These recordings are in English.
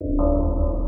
Música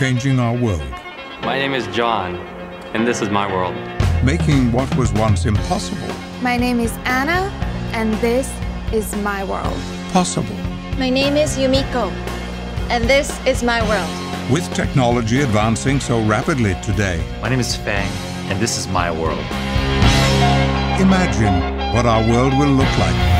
changing our world, My name is John, and this is my world. making what was once impossible My name is Anna, and this is my world. possible. My name is Yumiko, and this is my world. With technology advancing so rapidly today, My name is Fang, and this is my world. imagine what our world will look like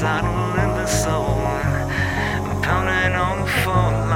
saddle and the soul, pounding on the phone.